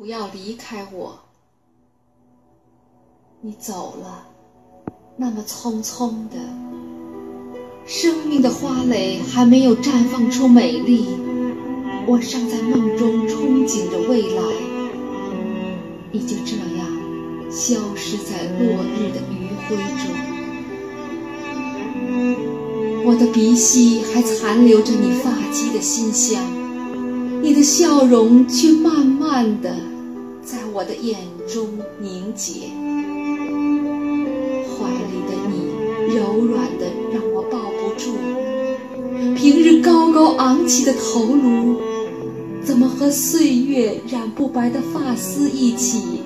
不要离开我，你走了，那么匆匆的，生命的花蕾还没有绽放出美丽，我尚在梦中憧憬着未来，你就这样消失在落日的余晖中，我的鼻息还残留着你发髻的馨香，你的笑容却慢慢的。在我的眼中凝结，怀里的你柔软的让我抱不住。平日高高昂起的头颅，怎么和岁月染不白的发丝一起，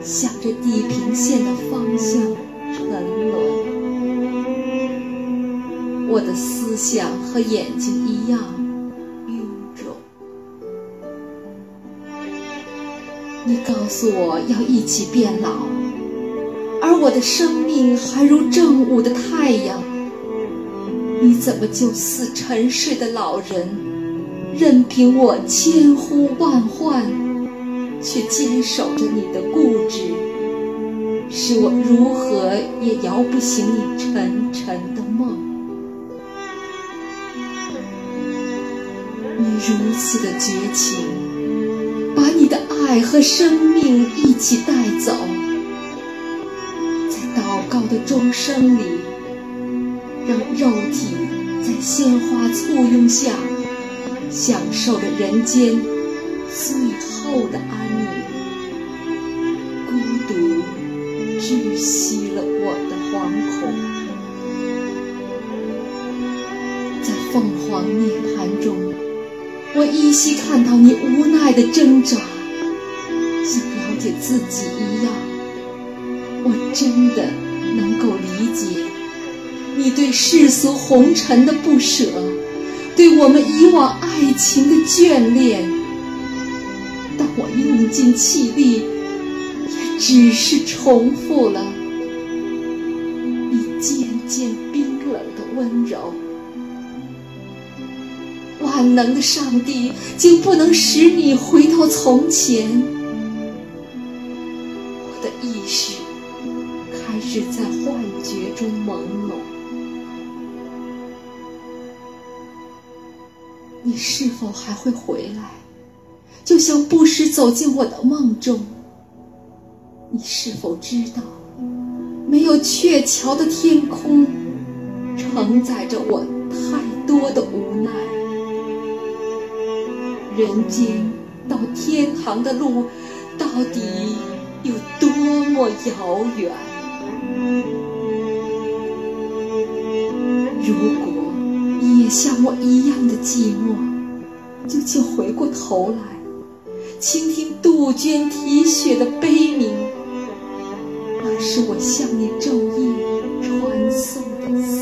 向着地平线的方向沉沦？我的思想和眼睛一样。你告诉我要一起变老，而我的生命还如正午的太阳。你怎么就似沉睡的老人，任凭我千呼万唤，却坚守着你的固执，使我如何也摇不醒你沉沉的梦？你如此的绝情。爱和生命一起带走，在祷告的钟声里，让肉体在鲜花簇拥下，享受着人间最后的安宁。孤独窒息了我的惶恐，在凤凰涅槃中。我依稀看到你无奈的挣扎，自己一样。我真的能够理解你对世俗红尘的不舍，对我们以往爱情的眷恋。但我用尽气力，也只是重复了你渐渐冰冷的温柔。万能的上帝竟不能使你回到从前，开始在幻觉中朦胧。你是否还会回来？就像不时走进我的梦中。你是否知道，没有鹊桥的天空承载着我太多的无奈？人间到天堂的路，到底有多多么遥远？如果你也像我一样的寂寞，就请回过头来，倾听杜鹃啼血的悲鸣，那是我向你昼夜传送的。